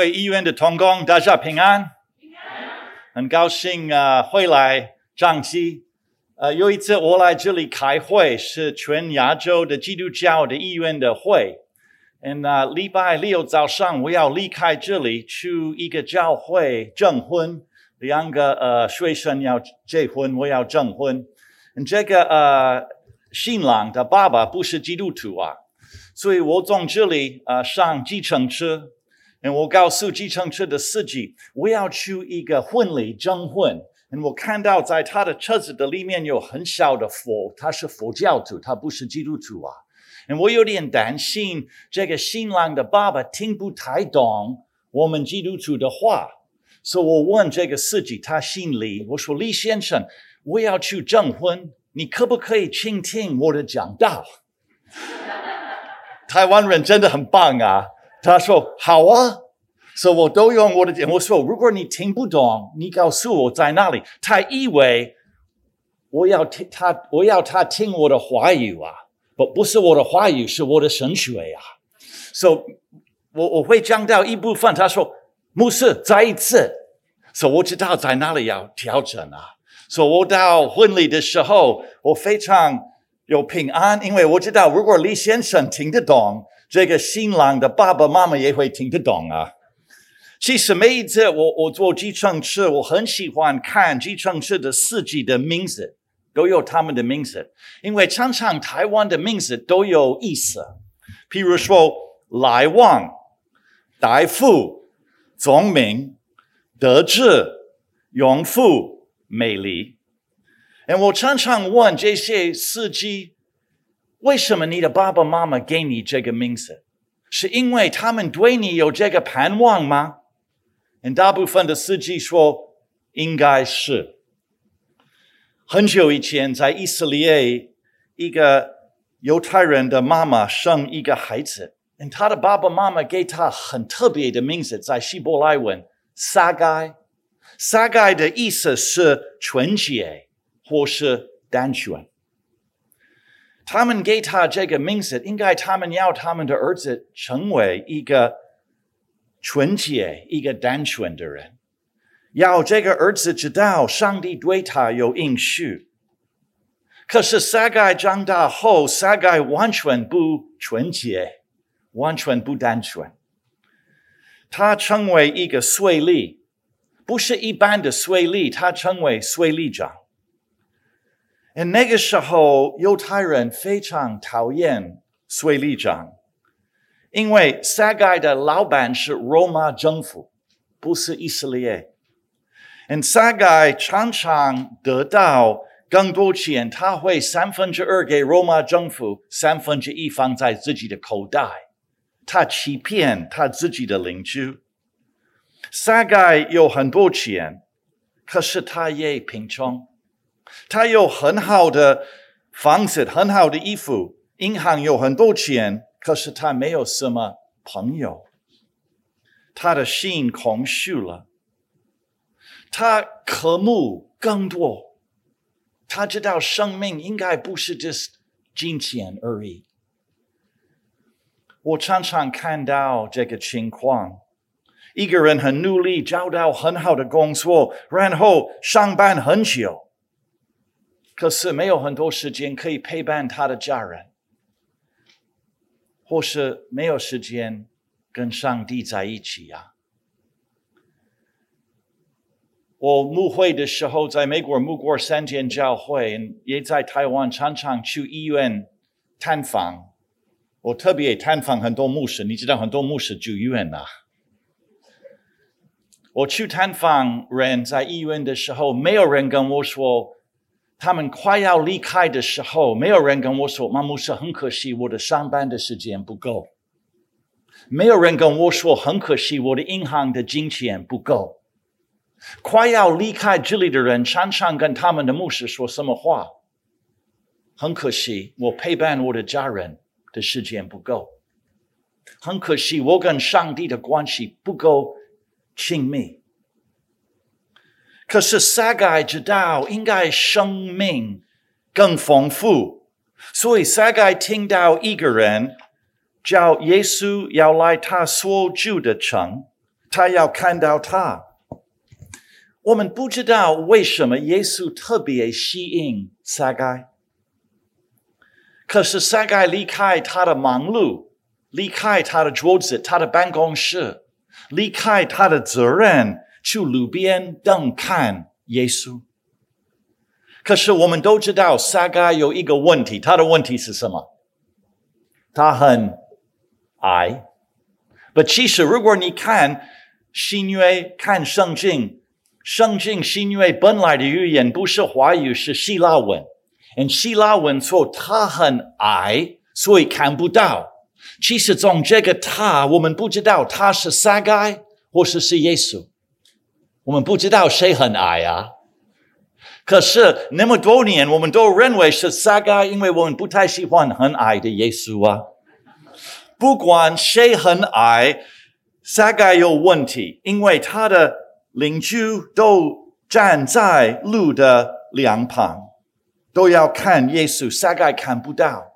各位医院的同工，大家平安。很高兴啊，回来彰基。呃，有一次我来这里开会，是全亚洲的基督教的医院的会。嗯，那，礼拜六早上我要离开这里，去一个教会证婚。两个呃学生要结婚，我要证婚。嗯，这个呃新郎的爸爸不是基督徒啊。所以我从这里呃上计程车，我告诉计程车的司机，我要去一个婚礼证婚。我看到在他的车子的里面有很小的佛，他是佛教徒，他不是基督徒啊。我有点担心这个新郎的爸爸听不太懂我们基督徒的话，所以我问这个司机，他姓李，我说李先生，我要去证婚，你可不可以倾听我的讲道？台湾人真的很棒啊！他说好啊，所以我都用我的点。我说如果你听不懂，你告诉我在哪里。他以为我要听他，我要他听我的话语啊，不不是我的话语，是我的神学啊。所以我我会讲到一部分。他说牧师再一次，所以我知道在哪里要调整啊。所以我到婚礼的时候，我非常。有平安，因为我知道，如果李先生听得懂，这个新郎的爸爸妈妈也会听得懂啊。其实每一次我我坐计程车，我很喜欢看计程车的司机的名字，都有他们的名字，因为常常台湾的名字都有意思。譬如说，来旺、大富、聪明、德智、荣富、美丽。我常常问这些司机：为什么你的爸爸妈妈给你这个名字？是因为他们对你有这个盼望吗？大部分的司机说：应该是。很久以前，在以色列，一个犹太人的妈妈生一个孩子，他的爸爸妈妈给他很特别的名字，在希伯来文“撒该”。撒该的意思是纯洁。或是单纯，他们给他这个名字，应该他们要他们的儿子成为一个纯洁、一个单纯的人，要这个儿子知道上帝对他有应许。可是撒该长大后，撒该完全不纯洁，完全不单纯，他成为一个税吏，不是一般的税吏，他成为税吏长。那个时候，犹太人非常讨厌税吏长，因为撒该的老板是罗马政府，不是以色列。撒该常常得到更多钱，他会三分之二给罗马政府，三分之一放在自己的口袋。他欺骗他自己的邻居。撒该有很多钱，可是他也贫穷。他有很好的房子，很好的衣服，银行有很多钱，可是他没有什么朋友。他的心空虚了，他渴慕更多。他知道生命应该不是只是金钱而已。我常常看到这个情况：一个人很努力找到很好的工作，然后上班很久。可是没有很多时间可以陪伴他的家人，或是没有时间跟上帝在一起呀。我牧会的时候，在美国牧过三间教会，也在台湾常常去医院探访。我特别探访很多牧师，你知道很多牧师住医院呐。我去探访人在医院的时候，没有人跟我说。他们快要离开的时候，没有人跟我说：“马牧师，很可惜，我的上班的时间不够。”没有人跟我说：“很可惜，我的银行的金钱不够。”快要离开这里的人，常常跟他们的牧师说什么话？很可惜，我陪伴我的家人的时间不够。很可惜，我跟上帝的关系不够亲密。可是撒该知道应该生命更丰富，所以撒该听到一个人叫耶稣要来他所住的城，他要看到他。我们不知道为什么耶稣特别吸引撒该，可是撒该离开他的忙碌，离开他的桌子、他的办公室，离开他的责任，去路边等看耶稣。可是我们都知道，撒该有一个问题，他的问题是什么？他很矮。But，其实如果你看新约，看圣经。圣经是因为本来的语言不是华语，是希腊文。而希腊文说他很矮，所以看不到。其实从这个他，我们不知道他是撒该，或是是耶稣。我们不知道谁很矮啊。可是那么多年，我们都认为是撒该，因为我们不太喜欢很矮的耶稣啊。不管谁很矮，撒该有问题，因为他的。邻居都站在路的两旁，都要看耶稣。撒该看不到，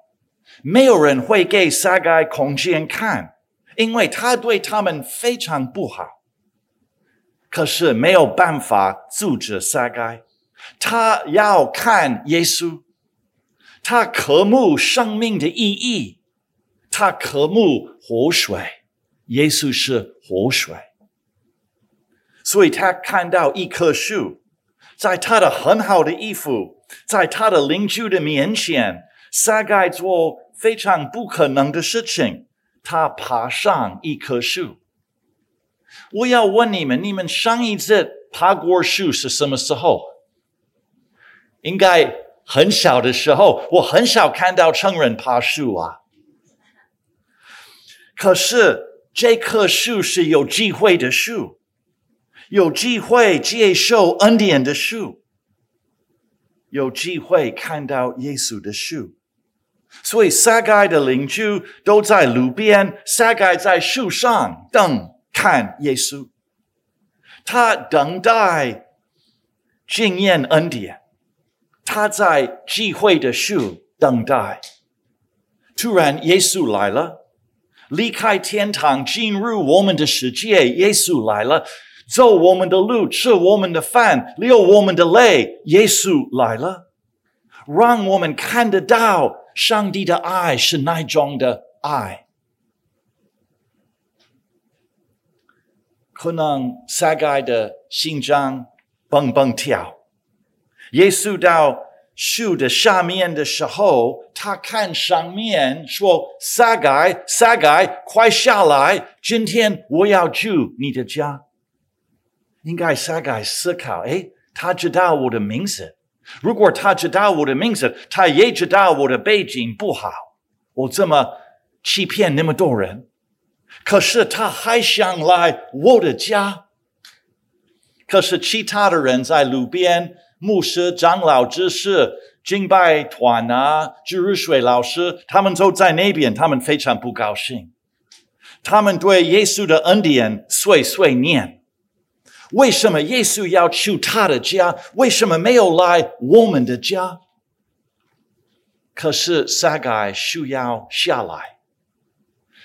没有人会给撒该空间看，因为他对他们非常不好。可是没有办法阻止撒该，他要看耶稣，他渴慕生命的意义，他渴慕活水。耶稣是活水。所以他看到一棵树，在他的很好的衣服，在他的邻居的面前，撒该做非常不可能的事情，他爬上一棵树。我要问你们，你们上一次爬过树是什么时候？应该很小的时候，我很少看到成人爬树啊。可是这棵树是有机会的树。有机会接受恩典的树，有机会看到耶稣的树，所以撒该的邻居都在路边，撒该在树上等看耶稣，他等待经验恩典，他在聚会的树等待。突然，耶稣来了，离开天堂，进入我们的世界。耶稣来了。走我们的路，吃我们的饭，流我们的泪。耶稣来了，让我们看得到上帝的爱是哪种的爱。可能撒该的心脏蹦蹦跳。耶稣到树的下面的时候，他看上面说：“撒该，撒该，快下来！今天我要住你的家。”应该撒该思考，诶，他知道我的名字。如果他知道我的名字，他也知道我的背景不好。我这么欺骗那么多人，可是他还想来我的家。可是其他的人在路边，牧师、长老、执事、敬拜团啊、主日水老师，他们都在那边，他们非常不高兴。他们对耶稣的恩典碎碎念。为什么耶稣要去他的家？为什么没有来我们的家？可是撒该需要下来。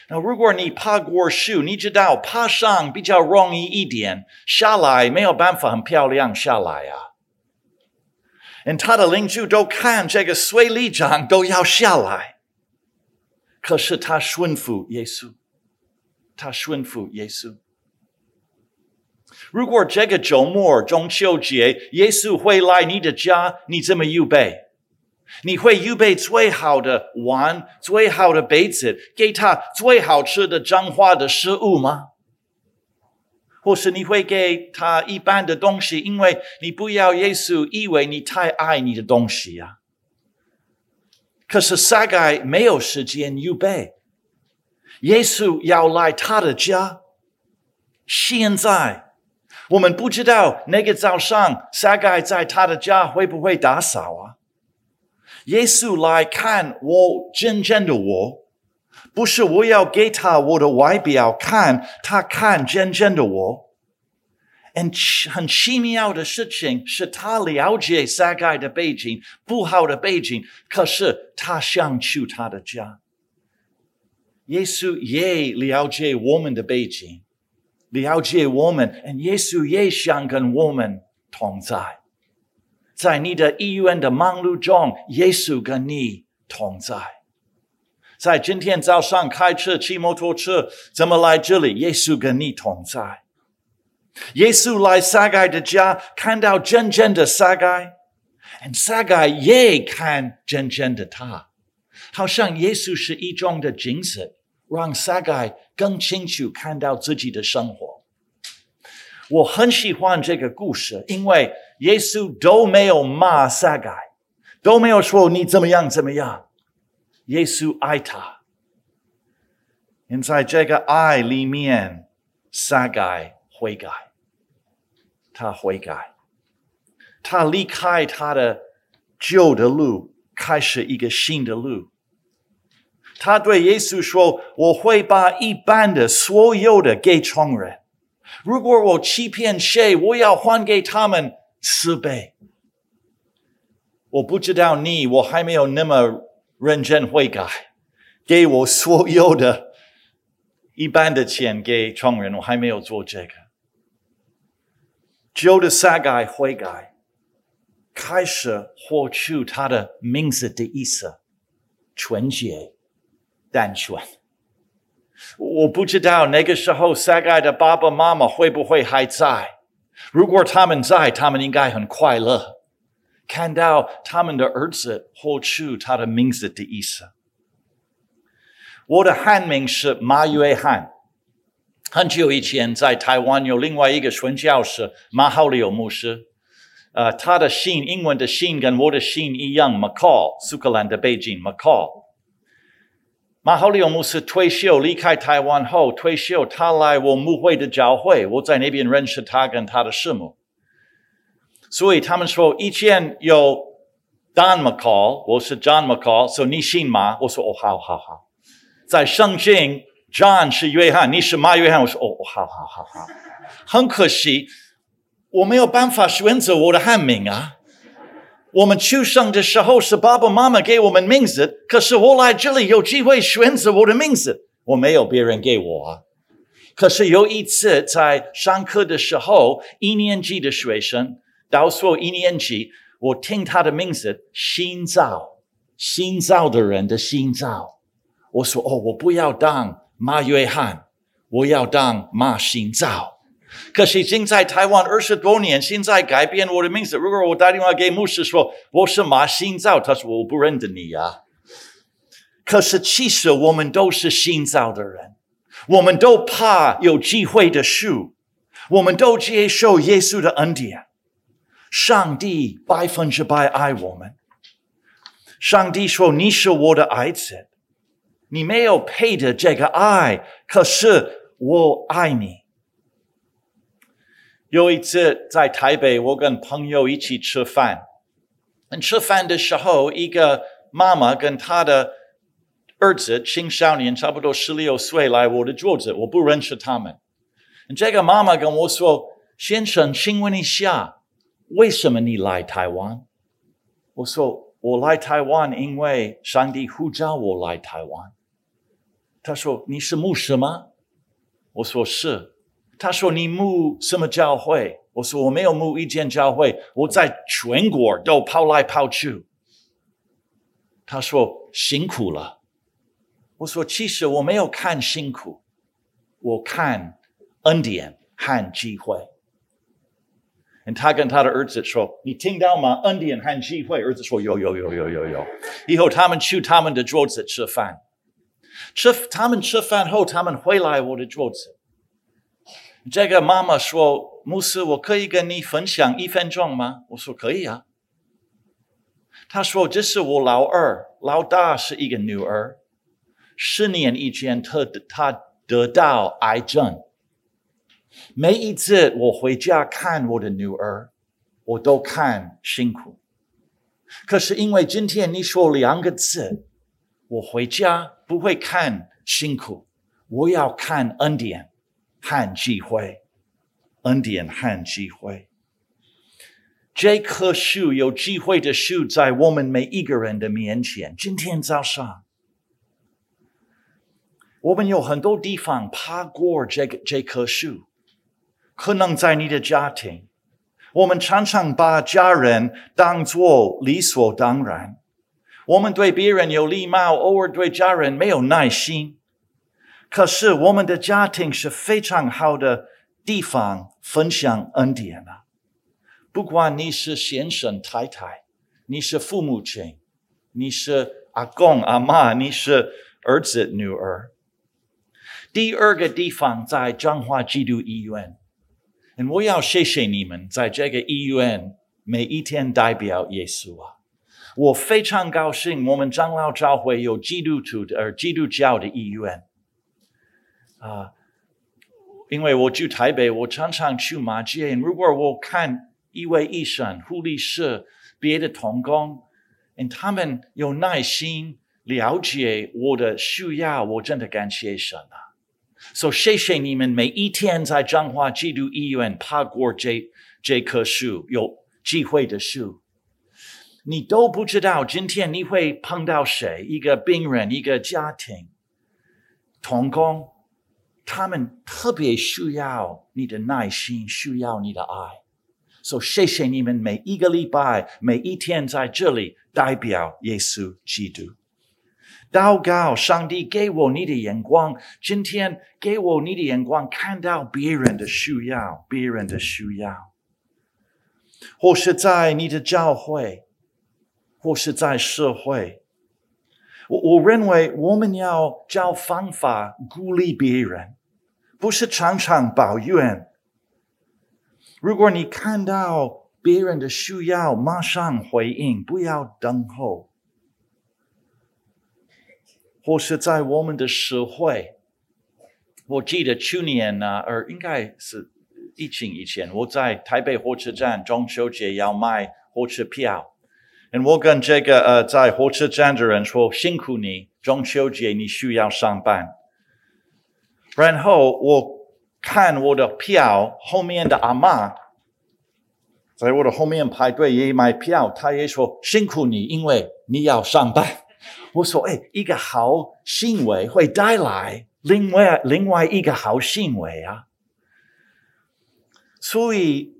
那如果你爬过树，你知道爬上比较容易一点，下来没有办法很漂亮下来啊。连他的邻居都看这个水里长都要下来，可是他顺服耶稣，他顺服耶稣。如果这个周末中秋节，耶稣会来你的家，你怎么预备？你会预备最好的碗、最好的杯子，给他最好吃的彰化的食物吗？或是你会给他一般的东西，因为你不要耶稣以为你太爱你的东西呀、啊？可是撒该没有时间预备，耶稣要来他的家，现在。我们不知道那个早上撒该在他的家会不会打扫啊？耶稣来看我真正的我，不是我要给他我的外表看，他看真正的我。很很奇妙的事情是他了解撒该的背景，不好的背景，可是他想去他的家。耶稣也了解我们的背景。了解我们，耶稣也想跟我们同在。在你的医院的忙碌中，耶稣跟你同在。在今天早上开车、骑摩托车，怎么来这里？耶稣跟你同在。耶稣来撒该的家，看到真正的撒该，撒该也看真正的他，好像耶稣是一种的镜子，让撒该更清楚看到自己的生活。我很喜欢这个故事，因为耶稣都没有骂撒该，都没有说你怎么样怎么样。耶稣爱他，因在这个爱里面，撒该悔改，他悔改，他离开他的旧的路，开始一个新的路。他对耶稣说：“我会把一半的所有的给穷人。”如果我欺骗谁，我要还给他们四倍。我不知道你，我还没有那么认真悔改，给我所有的一半的钱给穷人，我还没有做这个。旧的撒该悔改，开始活出他的名字的意思：纯洁、单纯。我不知道那个时候撒该的爸爸妈妈会不会还在。如果他们在，他们应该很快乐，看到他们的儿子活出他的名字的意思。我的汉名是马约翰。很久以前，在台湾有另外一个宣教士马浩流牧师，呃，他的姓英文的姓跟我的姓一样，McCall，苏格兰的背景，McCall。马浩利牧师退休离开台湾后退休，他来我牧会的教会，我在那边认识他跟他的师母。所以他们说以前有 Don McCall，我是 John McCall，说、so、你信吗？我说哦，好好好。在圣经，John 是约翰，你是马约翰，我说哦，好好好好。很可惜，我没有办法选择我的汉名啊。我们出生的时候是爸爸妈妈给我们名字，可是我来这里有机会选择我的名字，我没有别人给我啊。可是有一次在上课的时候，一年级的学生告诉我一年级，我听他的名字，新造，新造的人的新造。我说哦，我不要当马约翰，我要当马新造。可是现在台湾二十多年，现在改变我的名字。如果我打电话给牧师说我是马新造，他说我不认得你啊。可是其实我们都是新造的人，我们都怕有机会的树，我们都接受耶稣的恩典。上帝百分之百爱我们。上帝说：“你是我的爱子，你没有配的这个爱，可是我爱你。”有一次在台北，我跟朋友一起吃饭。吃饭的时候，一个妈妈跟她的儿子青少年，差不多十六岁，来我的桌子，我不认识他们。这个妈妈跟我说：“先生，请问一下，为什么你来台湾？”我说：“我来台湾，因为上帝呼召我来台湾。”他说：“你是牧师吗？”我说：“是。”他说：“你牧什么教会？”我说：“我没有牧一间教会，我在全国都跑来跑去。”他说：“辛苦了。”我说：“其实我没有看辛苦，我看恩典和机会。”他跟他的儿子说：“你听到吗？恩典和机会。”儿子说：“有有有有有有。”以后他们去他们的桌子吃饭，吃他们吃饭后，他们回来我的桌子。这个妈妈说：“牧师，我可以跟你分享一分钟吗？”我说：“可以啊。”她说：“这是我老二，老大是一个女儿。十年以前，她她得到癌症。每一次我回家看我的女儿，我都看辛苦。可是因为今天你说两个字，我回家不会看辛苦，我要看恩典。”和机会，恩典和机会。这棵树有机会的树在我们每一个人的面前。今天早上，我们有很多地方爬过这个这棵树，可能在你的家庭，我们常常把家人当作理所当然。我们对别人有礼貌，偶尔对家人没有耐心。可是我们的家庭是非常好的地方，分享恩典啊！不管你是先生太太，你是父母亲，你是阿公阿妈，你是儿子女儿。第二个地方在彰化基督医院，我要谢谢你们在这个医院每一天代表耶稣啊！我非常高兴，我们长老教会有基督徒的，呃基督教的医院。啊，因为我住台北，我常常去马偕。如果我看一位医生、护理师、别的同工，他们有耐心了解我的需要，我真的感谢神啊！所以谢谢你们每一天在彰化基督医院爬过这这棵树，有机会的树，你都不知道今天你会碰到谁，一个病人，一个家庭，同工。他们特别需要你的耐心，需要你的爱，所以谢谢你们每一个礼拜、每一天在这里代表耶稣基督。祷告，上帝给我你的眼光，今天给我你的眼光，看到别人的需要，别人的需要，或是在你的教会，或是在社会。我我认为我们要找方法鼓励别人。不是常常抱怨。如果你看到别人的需要，马上回应，不要等候。或是在我们的社会，我记得去年呢，而应该是疫情以前，我在台北火车站中秋节要买火车票，我跟这个呃在火车站的人说：“辛苦你，中秋节你需要上班。”然后我看我的票，后面的阿妈在我的后面排队也买票，她也说辛苦你，因为你要上班。我说：“哎，一个好行为会带来另外另外一个好行为啊！”所以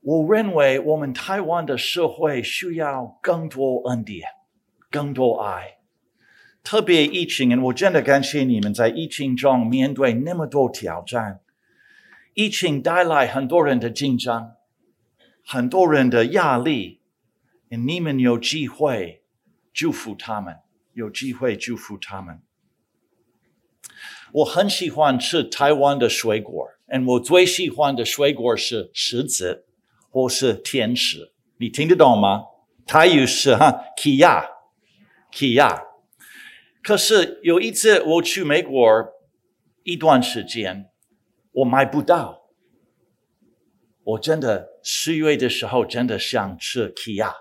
我认为我们台湾的社会需要更多恩典，更多爱。特别疫情，我真的感谢你们在疫情中面对那么多挑战。疫情带来很多人的紧张，很多人的压力，你们有机会祝福他们，有机会祝福他们。我很喜欢吃台湾的水果，我最喜欢的水果是柿子或是甜食。你听得懂吗？台语是哈，Kia，Kia。可是有一次我去美国一段时间，我买不到。我真的十月的时候真的想吃 Kia，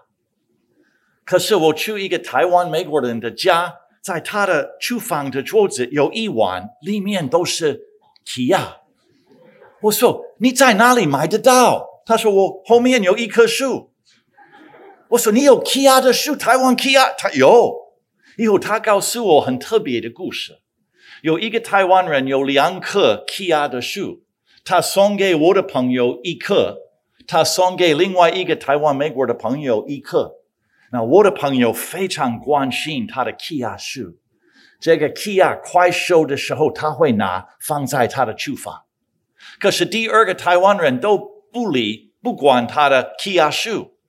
可是我去一个台湾美国人的家，在他的厨房的桌子有一碗，里面都是 Kia。我说你在哪里买得到？他说我后面有一棵树。我说你有 Kia 的树，台湾 Kia，他有。以后他告诉我很特别的故事，有一个台湾人有两棵 Kia 的树，他送给我的朋友一棵，他送给另外一个台湾美国的朋友一棵。那我的朋友非常关心他的 Kia 树，这个 Kia 快熟的时候他会拿放在他的厨房。可是第二个台湾人都不理不管他的 Kia 树，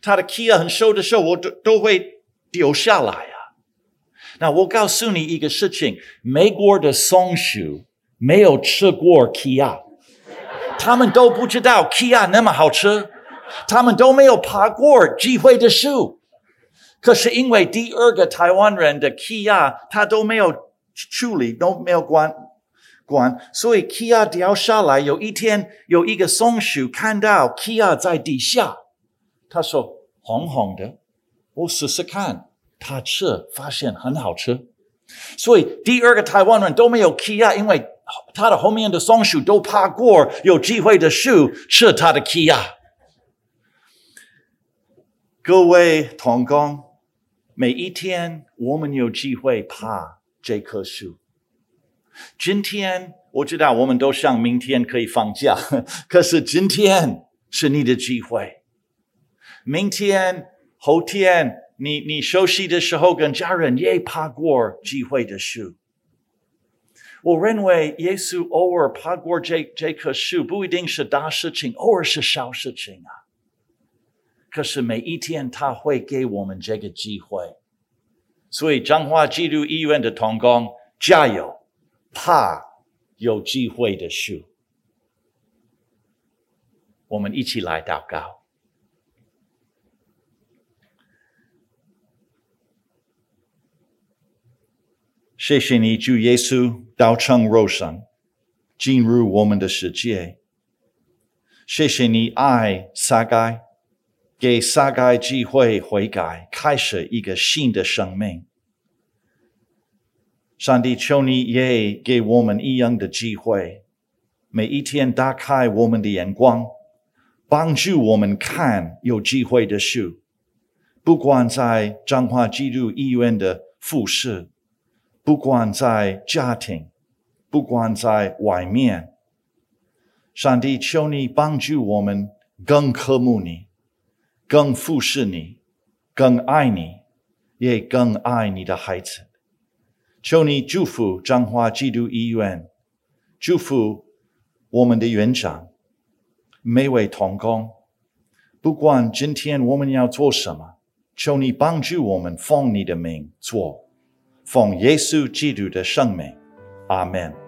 他的 Kia 很熟的时候我都都会丢下来。那我告诉你一个事情，美国的松鼠没有吃过 Kia，他们都不知道 Kia 那么好吃，他们都没有爬过机会的树。可是因为第二个台湾人的 Kia，他都没有处理，都没有管管，所以 Kia 掉下来。有一天，有一个松鼠看到 Kia 在底下，他说：“红红的，我试试看。”他吃，发现很好吃，所以第二个台湾人都没有 Kia，因为他的后面的松鼠都爬过有机会的树吃他的 Kia。各位同工，每一天我们有机会爬这棵树。今天我知道我们都想明天可以放假，可是今天是你的机会。明天、后天，你你休息的时候，跟家人也爬过机会的树。我认为耶稣偶尔爬过这这棵树，不一定是大事情，偶尔是小事情啊。可是每一天他会给我们这个机会，所以彰化基督医院的同工加油，爬有机会的树。我们一起来祷告。谢谢你，主耶稣，道成肉身，进入我们的世界。谢谢你爱撒该，给撒该机会悔改，开始一个新的生命。上帝，求你也给我们一样的机会，每一天打开我们的眼光，帮助我们看有机会的事，不管在彰化基督医院的复试。不管在家庭，不管在外面，上帝求你帮助我们更渴慕你，更服侍你，更爱你，也更爱你的孩子。求你祝福彰化基督医院，祝福我们的院长，每位同工。不管今天我们要做什么，求你帮助我们奉你的名做。奉耶稣基督的圣名，阿门。